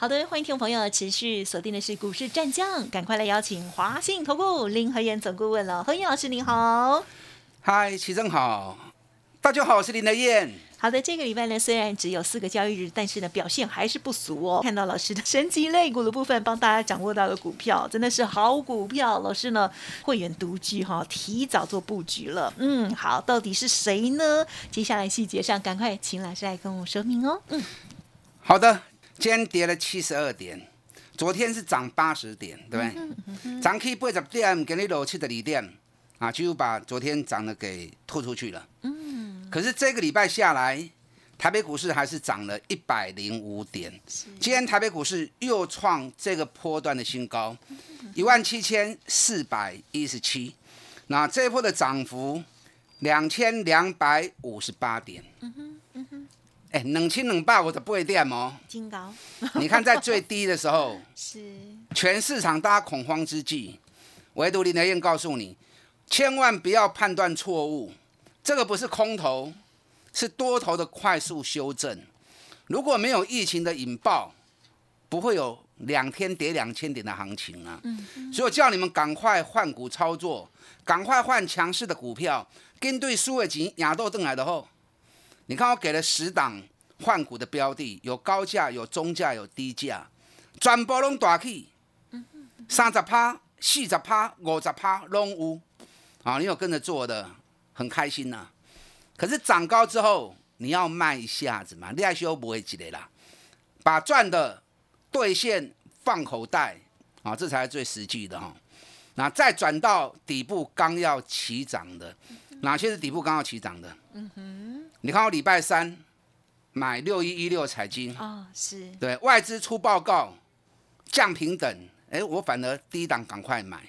好的，欢迎听众朋友持续锁定的是股市战将，赶快来邀请华信投顾林和燕总顾问了，何燕老师您好。嗨，齐正好，大家好，我是林和燕。好的，这个礼拜呢，虽然只有四个交易日，但是呢，表现还是不俗哦。看到老师的神奇类股的部分，帮大家掌握到的股票，真的是好股票。老师呢，会员独居哈，提早做布局了。嗯，好，到底是谁呢？接下来细节上，赶快请老师来跟我说明哦。嗯，好的。今天跌了七十二点，昨天是涨八十点，对不对？涨去八十点，给你落七十二点，啊，就把昨天涨的给吐出去了。嗯。可是这个礼拜下来，台北股市还是涨了一百零五点。今天台北股市又创这个波段的新高，一万七千四百一十七。那这一波的涨幅两千两百五十八点。嗯哼。哎，冷清冷霸我的不会点哦。金高，你看在最低的时候，是全市场大家恐慌之际，唯独林德燕告诉你，千万不要判断错误，这个不是空头，是多头的快速修正。如果没有疫情的引爆，不会有两天跌两千点的行情啊。嗯。所以我叫你们赶快换股操作，赶快换强势的股票，跟对苏伟吉亚豆邓来的后。你看，我给了十档换股的标的，有高价、有中价、有低价，全部拢大起，三十趴、四十趴、五十趴拢有。啊，你有跟着做的，很开心呐。可是涨高之后，你要卖一下子嘛，你还修不会积累啦，把赚的兑现放口袋啊，这才是最实际的哈。那再转到底部刚要起涨的，哪些是底部刚要起涨的？嗯哼。你看我礼拜三买六一一六彩金啊，是对外资出报告降平等，哎，我反而低档赶快买。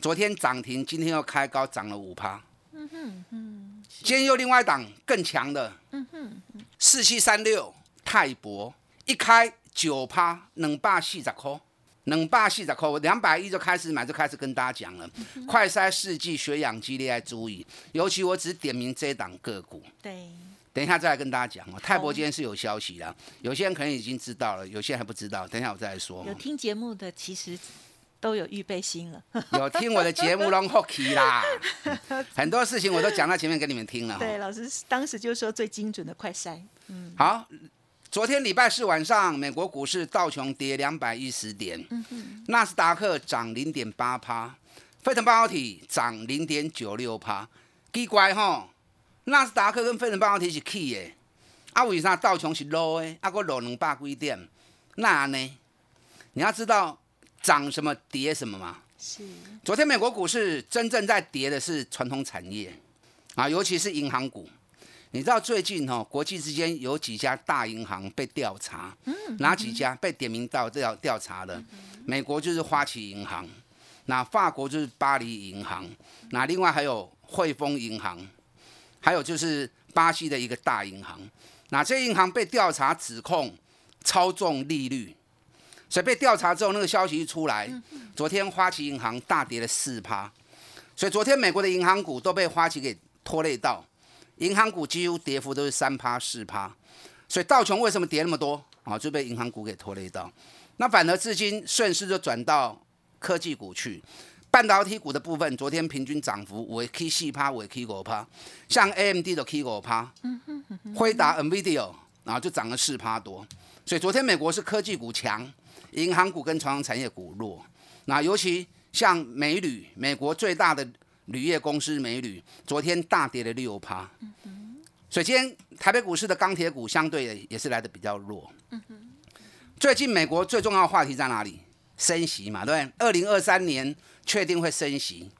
昨天涨停，今天又开高涨了五趴。嗯哼哼，今天又另外一档更强的，嗯哼，四七三六泰博一开九趴，能霸四十块，能霸四十块，我两百亿就开始买，就开始跟大家讲了。快筛试剂血氧机你要注意，尤其我只点名这档个股。对。等一下再来跟大家讲哦，泰博今天是有消息的，有些人可能已经知道了，有些人还不知道。等一下我再来说。有听节目的其实都有预备心了。有听我的节目拢 OK 啦，很多事情我都讲到前面给你们听了。对，老师当时就说最精准的快筛。嗯，好，昨天礼拜四晚上，美国股市道琼跌两百一十点，纳斯达克涨零点八趴，费城半导体涨零点九六趴，奇怪哈。纳斯达克跟费城半导体是起的，啊，为啥道琼是 low 的？啊，个落两百几点？那呢？你要知道涨什么跌什么嘛。是。昨天美国股市真正在跌的是传统产业啊，尤其是银行股。你知道最近哈，国际之间有几家大银行被调查？嗯。哪几家被点名到调调查的？美国就是花旗银行，那法国就是巴黎银行，那另外还有汇丰银行。还有就是巴西的一个大银行，那这银行被调查指控操纵利率，所以被调查之后，那个消息一出来，昨天花旗银行大跌了四趴，所以昨天美国的银行股都被花旗给拖累到，银行股几乎跌幅都是三趴四趴，所以道琼为什么跌那么多？啊？就被银行股给拖累到，那反而资金顺势就转到科技股去。半导体股的部分，昨天平均涨幅为 K 四趴，为 K 五趴，像 AMD 的 K 五趴，辉达 NVIDIA 然后就涨了四趴多，所以昨天美国是科技股强，银行股跟传统产业股弱，那尤其像美铝，美国最大的铝业公司美铝，昨天大跌了六趴，所以今天台北股市的钢铁股相对也是来的比较弱。最近美国最重要的话题在哪里？升息嘛，对不对？二零二三年。确定会升息，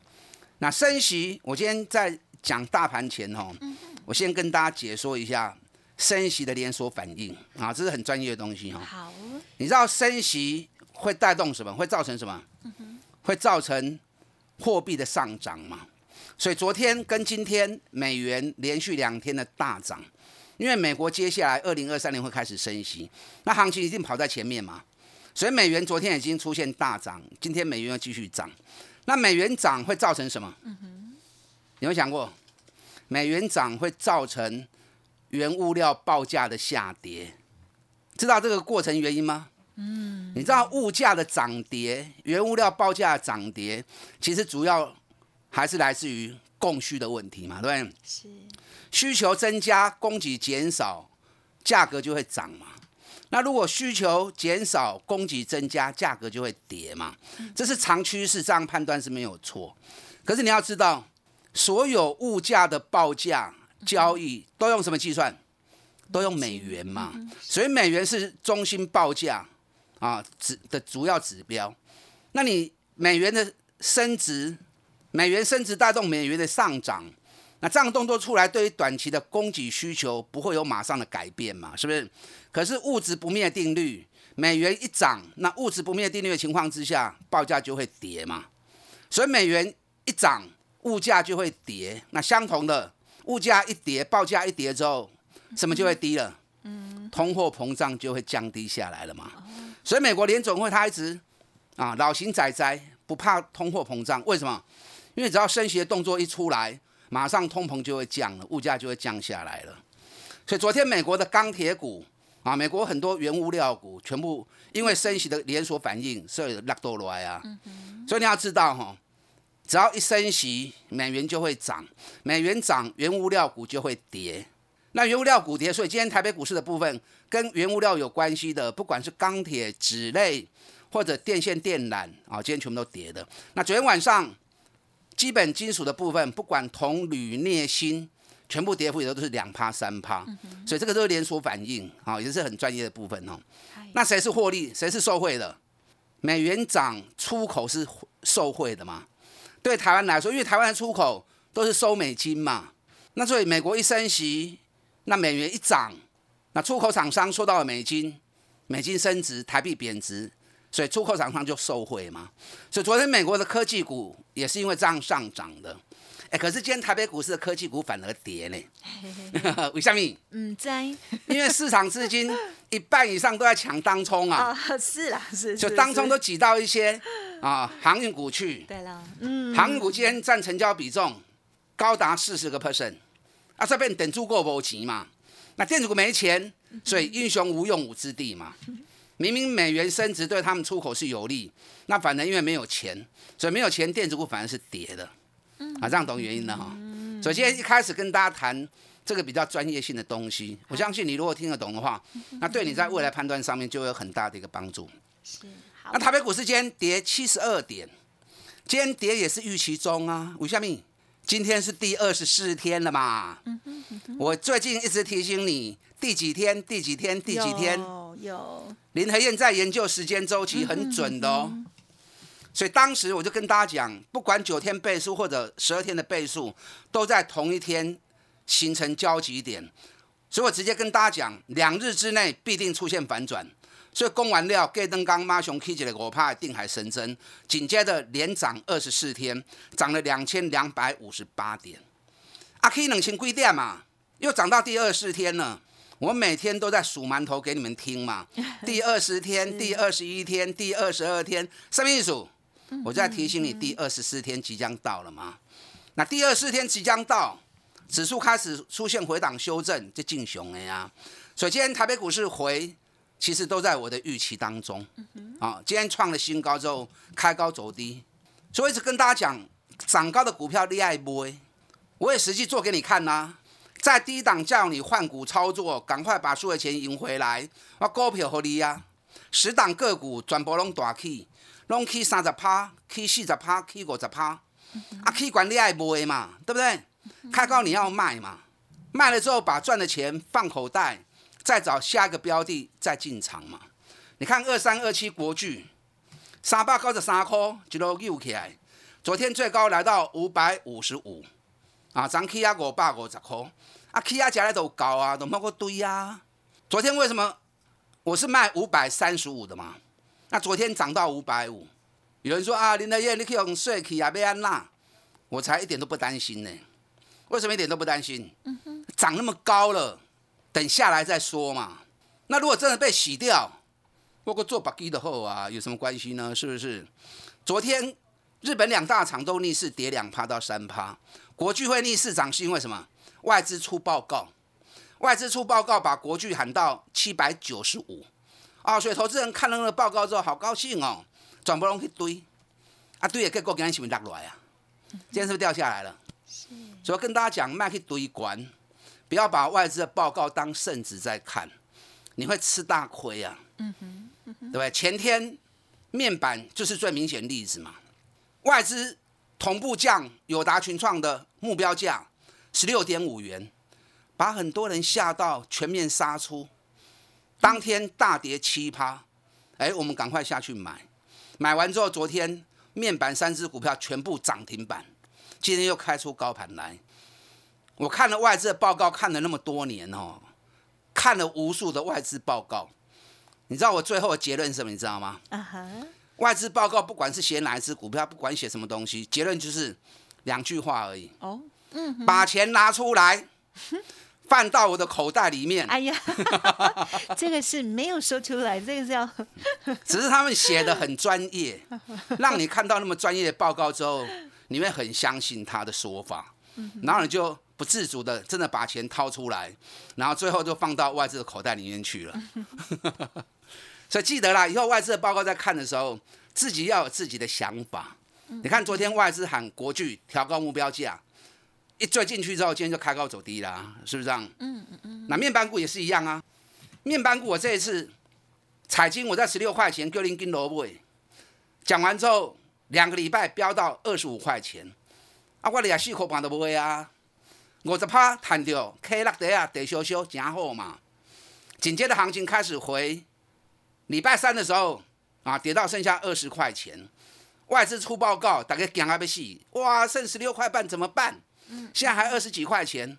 那升息，我今天在讲大盘前哦，我先跟大家解说一下升息的连锁反应啊，这是很专业的东西哈。好，你知道升息会带动什么？会造成什么？会造成货币的上涨嘛？所以昨天跟今天美元连续两天的大涨，因为美国接下来二零二三年会开始升息，那行情一定跑在前面嘛。所以美元昨天已经出现大涨，今天美元要继续涨。那美元涨会造成什么？有没有想过，美元涨会造成原物料报价的下跌？知道这个过程原因吗？嗯，你知道物价的涨跌，原物料报价的涨跌，其实主要还是来自于供需的问题嘛，对不对？是。需求增加，供给减少，价格就会涨嘛。那如果需求减少，供给增加，价格就会跌嘛。这是长趋势，这样判断是没有错。可是你要知道，所有物价的报价交易都用什么计算？都用美元嘛。所以美元是中心报价。啊，指的主要指标，那你美元的升值，美元升值带动美元的上涨，那这样动作出来，对于短期的供给需求不会有马上的改变嘛？是不是？可是物质不灭定律，美元一涨，那物质不灭定律的情况之下，报价就会跌嘛。所以美元一涨，物价就会跌。那相同的，物价一跌，报价一跌之后，什么就会低了？嗯，通货膨胀就会降低下来了嘛。所以美国联总会他一直啊老型仔仔不怕通货膨胀，为什么？因为只要升息的动作一出来，马上通膨就会降了，物价就会降下来了。所以昨天美国的钢铁股啊，美国很多原物料股全部因为升息的连锁反应，所以拉多来啊。所以你要知道哈，只要一升息，美元就会涨，美元涨，原物料股就会跌。那原物料股跌，所以今天台北股市的部分跟原物料有关系的，不管是钢铁、纸类或者电线电缆啊，今天全部都跌的。那昨天晚上基本金属的部分，不管铜、铝、镍、锌，全部跌幅也都是两趴、三趴，所以这个都是连锁反应啊，也是很专业的部分哦。那谁是获利？谁是受惠的？美元涨，出口是受惠的嘛？对台湾来说，因为台湾的出口都是收美金嘛，那所以美国一升息。那美元一涨，那出口厂商收到了美金，美金升值，台币贬值，所以出口厂商就受惠嘛。所以昨天美国的科技股也是因为这样上涨的。哎，可是今天台北股市的科技股反而跌呢？为什么？嗯，在，因为市场资金 一半以上都在抢当冲啊。啊，是啦，是。就当冲都挤到一些啊航运股去。对了，嗯，航运股今天占成交比重高达四十个 percent。啊，这边等住过无钱嘛？那电子股没钱，所以英雄无用武之地嘛。明明美元升值对他们出口是有利，那反正因为没有钱，所以没有钱，电子股反而是跌的。啊，这样懂原因的哈。首先一开始跟大家谈这个比较专业性的东西，我相信你如果听得懂的话，那对你在未来判断上面就有很大的一个帮助。是。那台北股市今天跌七十二点，今天跌也是预期中啊。吴夏明。今天是第二十四天了嘛？我最近一直提醒你，第几天？第几天？第几天？有林和燕在研究时间周期，很准的哦。所以当时我就跟大家讲，不管九天倍数或者十二天的倍数，都在同一天形成交集点。所以我直接跟大家讲，两日之内必定出现反转。所以供完料，盖登刚妈熊 K 起来，我怕定海神针，紧接着连涨二十四天，涨了两千两百五十八点。阿 K 冷清贵店嘛，又涨到第二十四天了。我每天都在数馒头给你们听嘛。第二十天、第二十一天、第二十二天，什么意思？我在提醒你，第二十四天即将到了嘛？那第二十四天即将到，指数开始出现回档修正，就进熊了呀。所以今天台北股市回。其实都在我的预期当中，啊，今天创了新高之后开高走低，所以一直跟大家讲，涨高的股票厉害不？我也实际做给你看呐，在低档叫你换股操作，赶快把输的钱赢回来。我股票合你呀，十档个股全部拢大起，拢起三十趴，起四十趴，起五十趴，啊，起管你爱不嘛，对不对？开高你要卖嘛，卖了之后把赚的钱放口袋。再找下一个标的再进场嘛？你看二三二七国巨，三百九十三块一路溜起来，昨天最高来到五百五十五，啊，涨起啊五百五十块，啊起啊加来都高啊，都冇个堆啊。昨天为什么我是卖五百三十五的嘛？那昨天涨到五百五，有人说啊林德燕你去用税去啊，要安那？我才一点都不担心呢。为什么一点都不担心？涨那么高了，等下来再说嘛。那如果真的被洗掉，不过做把鸡的后啊，有什么关系呢？是不是？昨天日本两大厂都逆势跌两趴到三趴，国巨会逆势涨是因为什么？外资出报告，外资出报告把国巨喊到七百九十五啊，所以投资人看了那个报告之后，好高兴哦，转不拢去堆啊，堆也结果今天是不是落来啊？今天是不是掉下来了？所以跟大家讲，卖去堆管，不要把外资的报告当圣旨在看，你会吃大亏啊。嗯哼。对不对？前天面板就是最明显例子嘛。外资同步降友达群创的目标价十六点五元，把很多人吓到全面杀出，当天大跌七趴。哎，我们赶快下去买，买完之后，昨天面板三只股票全部涨停板，今天又开出高盘来。我看了外资的报告，看了那么多年哦，看了无数的外资报告。你知道我最后的结论是什么？你知道吗？啊哈！外资报告不管是写哪一只股票，不管写什么东西，结论就是两句话而已。哦，嗯，把钱拿出来，放到我的口袋里面。哎呀，这个是没有说出来，这个叫…… 只是他们写的很专业，让你看到那么专业的报告之后，你会很相信他的说法，然后你就。不自主的，真的把钱掏出来，然后最后就放到外资的口袋里面去了。所以记得啦，以后外资的报告在看的时候，自己要有自己的想法。你看昨天外资喊国巨调高目标价，一追进去之后，今天就开高走低啦，是不是这样？嗯嗯嗯。那面板股也是一样啊，面板股我这一次彩金我在十六块钱，格林金萝卜，讲完之后两个礼拜飙到二十五块钱，啊，我连四块半都不会啊。五十趴弹掉，K 落地啊，地修修真好嘛。紧接着行情开始回，礼拜三的时候啊，跌到剩下二十块钱。外资出报告，大家惊啊要死，哇，剩十六块半怎么办？现在还二十几块钱，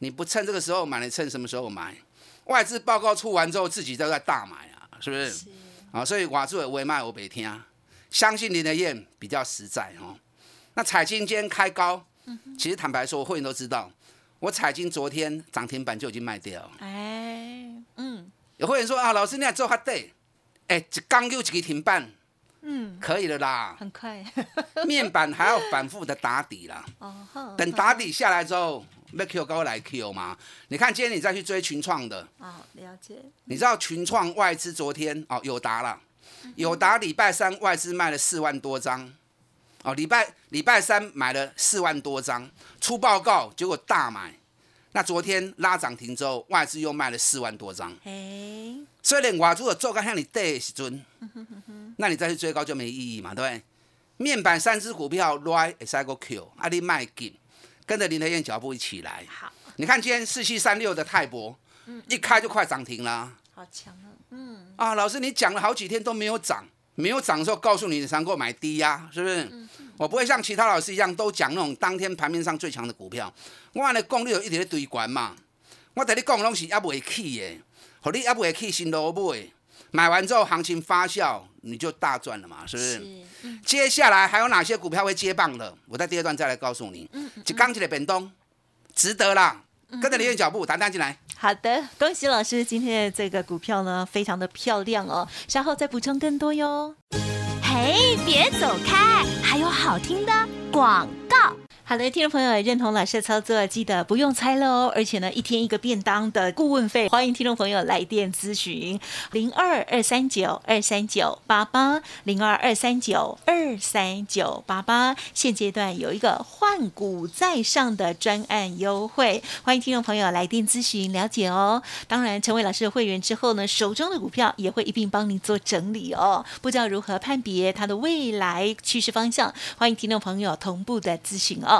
你不趁这个时候买，你趁什么时候买？外资报告出完之后，自己都在大买啊，是不是？是。啊，所以外资我卖我别听，相信林德燕比较实在哦。那彩金今天开高。其实坦白说，会员都知道，我彩金昨天涨停板就已经卖掉。哎，嗯，有会员说啊，老师你还做哈对？哎，刚又几个停板，嗯，可以了啦，很快。面板还要反复的打底啦。哦，等打底下来之后，要 Q 高来 Q 嘛？你看今天你再去追群创的，哦，了解。你知道群创外资昨天哦有达了，有达礼拜三外资卖了四万多张。哦，礼拜礼拜三买了四万多张，出报告结果大买，那昨天拉涨停之后，外资又卖了四万多张。哎，所以连外资的做高向你跌时阵，那你再去追高就没意义嘛，对不对？面板三只股票 right 也是个 Q，阿你卖紧，跟着林德燕脚步一起来。好，你看今天四七三六的泰博，一开就快涨停了。好强啊！嗯，啊，老师你讲了好几天都没有涨。没有涨的时候，告诉你你才购买低呀，是不是？我不会像其他老师一样都讲那种当天盘面上最强的股票。我按的功率有一直在堆关嘛。我跟你讲东西也不会起的，和你也不会起新萝卜。买完之后行情发酵，你就大赚了嘛，是不是？接下来还有哪些股票会接棒的？我在第二段再来告诉你。就刚起的本东，值得啦。跟着李燕脚步，谈谈进来。好的，恭喜老师，今天的这个股票呢，非常的漂亮哦。稍后再补充更多哟。嘿，别走开，还有好听的广。好的，听众朋友认同老师的操作，记得不用猜喽。而且呢，一天一个便当的顾问费，欢迎听众朋友来电咨询零二二三九二三九八八零二二三九二三九八八。现阶段有一个换股在上的专案优惠，欢迎听众朋友来电咨询了解哦。当然，成为老师的会员之后呢，手中的股票也会一并帮您做整理哦。不知道如何判别它的未来趋势方向，欢迎听众朋友同步的咨询哦。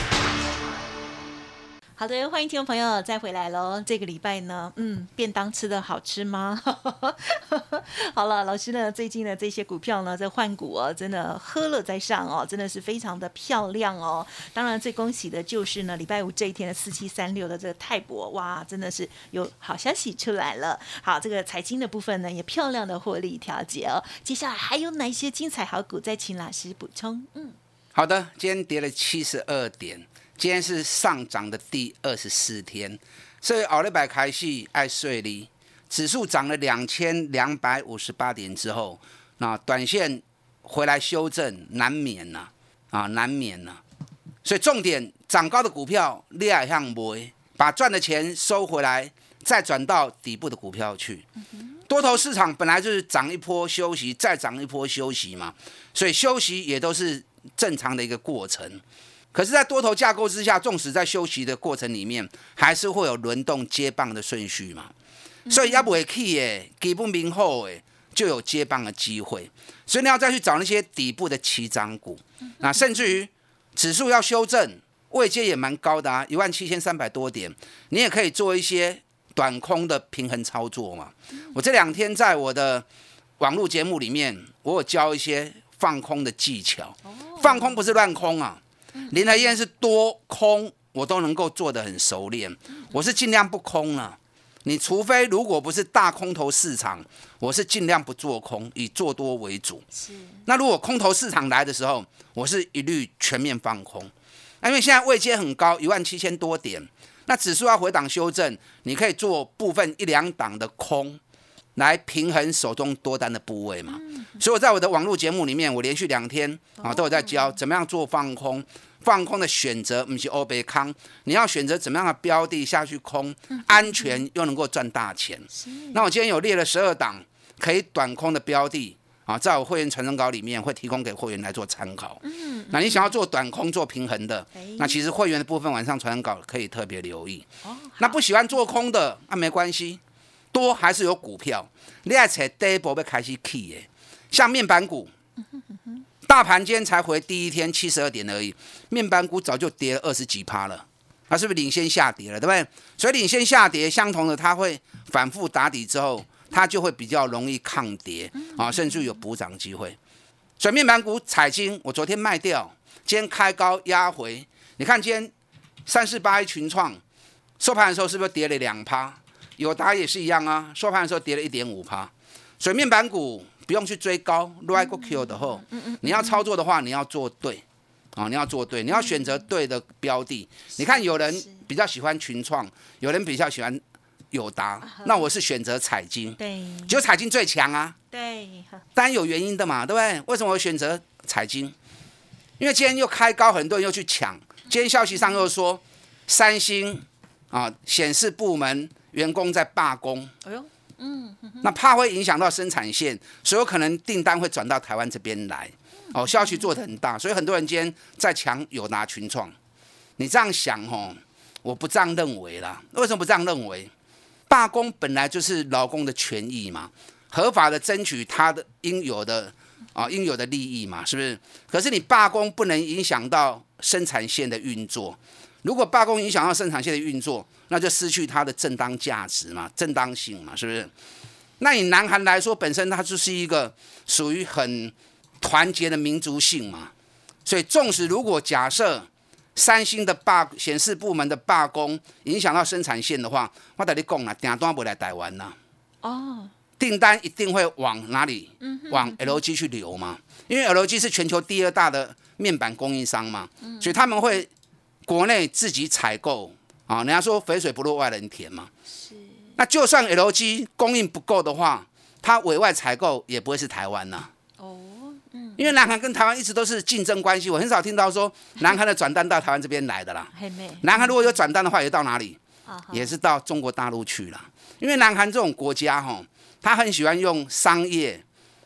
好的，欢迎听众朋友再回来喽。这个礼拜呢，嗯，便当吃的好吃吗？好了，老师呢，最近的这些股票呢，在换股哦，真的喝了再上哦，真的是非常的漂亮哦。当然，最恭喜的就是呢，礼拜五这一天的四七三六的这个泰博，哇，真的是有好消息出来了。好，这个财经的部分呢，也漂亮的获利调节哦。接下来还有哪些精彩好股？再请老师补充。嗯，好的，今天跌了七十二点。今天是上涨的第二十四天，所以奥利百开戏爱睡哩，指数涨了两千两百五十八点之后，那短线回来修正难免呐，啊难免呐，所以重点涨高的股票厉害向买，把赚的钱收回来，再转到底部的股票去。多头市场本来就是涨一波休息，再涨一波休息嘛，所以休息也都是正常的一个过程。可是，在多头架构之下，纵使在休息的过程里面，还是会有轮动接棒的顺序嘛。所以，要不会 key 诶，底部明后诶，就有接棒的机会。所以，你要再去找那些底部的起涨股，那甚至于指数要修正，位阶也蛮高的啊，一万七千三百多点，你也可以做一些短空的平衡操作嘛。我这两天在我的网络节目里面，我有教一些放空的技巧。放空不是乱空啊。林台燕是多空，我都能够做得很熟练。我是尽量不空了，你除非如果不是大空头市场，我是尽量不做空，以做多为主。是。那如果空头市场来的时候，我是一律全面放空。那因为现在位阶很高，一万七千多点，那指数要回档修正，你可以做部分一两档的空，来平衡手中多单的部位嘛。所以我在我的网络节目里面，我连续两天啊都有在教怎么样做放空。放空的选择不是欧贝康，你要选择怎么样的标的下去空，安全又能够赚大钱。那我今天有列了十二档可以短空的标的啊，在我会员传真稿里面会提供给会员来做参考。嗯，那你想要做短空做平衡的，那其实会员的部分晚上传真稿可以特别留意。哦，那不喜欢做空的那没关系，多还是有股票。你爱找第一波被开始 key 的，像面板股。大盘今天才回第一天七十二点而已，面板股早就跌了二十几趴了，它是不是领先下跌了，对不对？所以领先下跌，相同的它会反复打底之后，它就会比较容易抗跌啊，甚至有补涨机会。所以面板股彩金，我昨天卖掉，今天开高压回，你看今天三四八一群创收盘的时候是不是跌了两趴？友达也是一样啊，收盘的时候跌了一点五趴。所以面板股。不用去追高，right go kill 的后，你要操作的话，你要做对，啊，你要做对，你要选择对的标的。你看，有人比较喜欢群创，有人比较喜欢友达，那我是选择彩金，对，只有彩金最强啊，对，当然有原因的嘛，对不对？为什么我选择彩金？因为今天又开高，很多人又去抢。今天消息上又说，三星啊，显示部门员工在罢工。哎呦。嗯，那怕会影响到生产线，所以有可能订单会转到台湾这边来。哦，消息做的很大，所以很多人今天在抢友达群创。你这样想哦，我不这样认为啦。为什么不这样认为？罢工本来就是劳工的权益嘛，合法的争取他的应有的啊应有的利益嘛，是不是？可是你罢工不能影响到生产线的运作。如果罢工影响到生产线的运作，那就失去它的正当价值嘛，正当性嘛，是不是？那以南韩来说，本身它就是一个属于很团结的民族性嘛，所以纵使如果假设三星的罢显示部门的罢工影响到生产线的话，我跟你讲啊，订单不来台湾呐。哦，订单一定会往哪里？往 LG 去流嘛，因为 LG 是全球第二大的面板供应商嘛，所以他们会。国内自己采购啊，人家说肥水不落外人田嘛。是。那就算 LG 供应不够的话，它委外采购也不会是台湾呐。哦。嗯。因为南韩跟台湾一直都是竞争关系，我很少听到说 南韩的转单到台湾这边来的啦。南韩如果有转单的话，也到哪里？也是到中国大陆去了。因为南韩这种国家哈，他很喜欢用商业，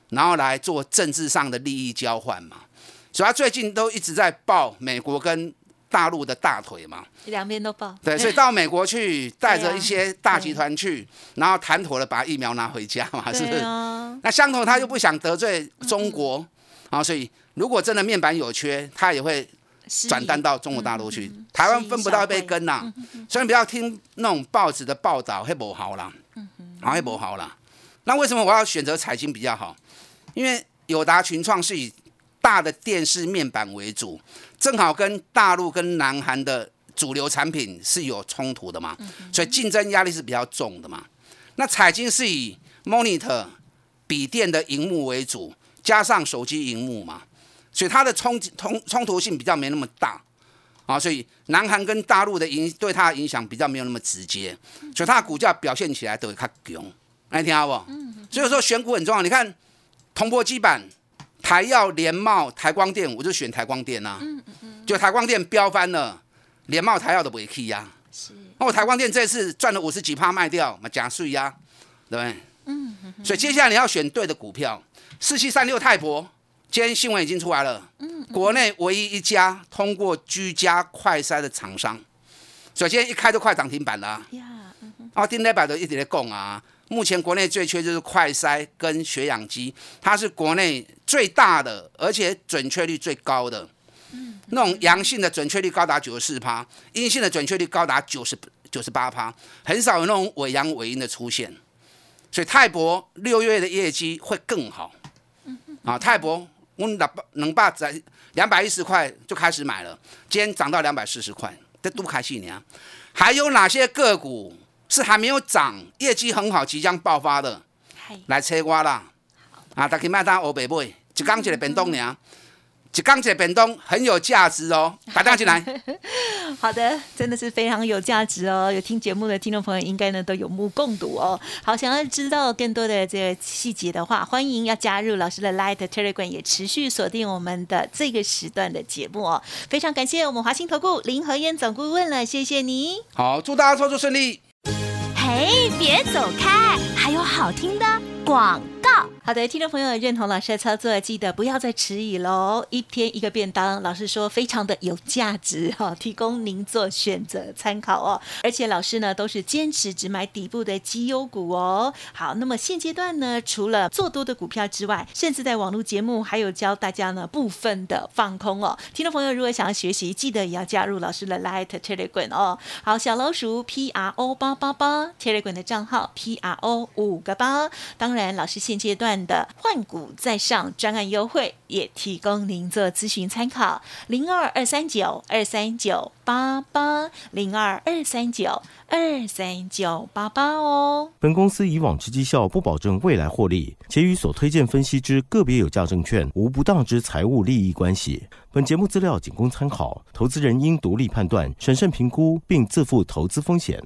然后来做政治上的利益交换嘛。所以他最近都一直在报美国跟大陆的大腿嘛，两边都抱。对，所以到美国去，带着一些大集团去，然后谈妥了，把疫苗拿回家嘛，是不是？那相同，他又不想得罪中国啊，所以如果真的面板有缺，他也会转单到中国大陆去。台湾分不到一杯羹呐，所以不要听那种报纸的报道，会不好啦，啊，会不好啦。那为什么我要选择彩晶比较好？因为友达群创是以大的电视面板为主，正好跟大陆跟南韩的主流产品是有冲突的嘛，所以竞争压力是比较重的嘛。那彩晶是以 monitor 笔电的荧幕为主，加上手机荧幕嘛，所以它的冲冲冲突性比较没那么大啊，所以南韩跟大陆的影对它的影响比较没有那么直接，所以它的股价表现起来都会较强，来听好不？所以说选股很重要，你看铜箔基板。台药、联茂、台光电，我就选台光电呐。嗯嗯嗯。就台光电飙翻了，联茂、台药都不会去呀。是。那我台光电这次赚了五十几趴卖掉，嘛加税呀，对不对？嗯嗯。所以接下来你要选对的股票，四七三六泰博，今天新闻已经出来了。嗯。国内唯一一家通过居家快筛的厂商，首先一开就快涨停板了。呀。哦，丁磊百都一直在供啊。目前国内最缺就是快筛跟血氧机，它是国内最大的，而且准确率最高的。嗯，那种阳性的准确率高达九十四趴，阴性的准确率高达九十九十八趴，很少有那种伪阳伪阴的出现。所以泰博六月的业绩会更好。嗯啊，泰博我能能把在两百一十块就开始买了，今天涨到两百四十块，这多开心呢！还有哪些个股？是还没有涨，业绩很好，即将爆发的，来切瓜啦！啊，大家麦当欧北买，一缸一个变动呢，一缸一个变动很有价值哦，打电话进来。好的，真的是非常有价值哦。有听节目的听众朋友应该呢都有目共睹哦。好，想要知道更多的这个细节的话，欢迎要加入老师的 Light Telegram，也持续锁定我们的这个时段的节目哦。非常感谢我们华兴投顾林和燕总顾问了，谢谢你。好，祝大家操作顺利。别走开，还有好听的广告。好的，听众朋友认同老师的操作，记得不要再迟疑喽。一天一个便当，老师说非常的有价值哈，提供您做选择参考哦。而且老师呢都是坚持只买底部的绩优股哦。好，那么现阶段呢，除了做多的股票之外，甚至在网络节目还有教大家呢部分的放空哦。听众朋友如果想要学习，记得也要加入老师的 Light Telegram 哦。好，小老鼠 P R O 八八八 Telegram 的账号 P R O 五个八。当然，老师现阶段的换股再上专案优惠，也提供您做咨询参考。零二二三九二三九八八零二二三九二三九八八哦。本公司以往之绩效不保证未来获利，且与所推荐分析之个别有价证券无不当之财务利益关系。本节目资料仅供参考，投资人应独立判断、审慎评估，并自负投资风险。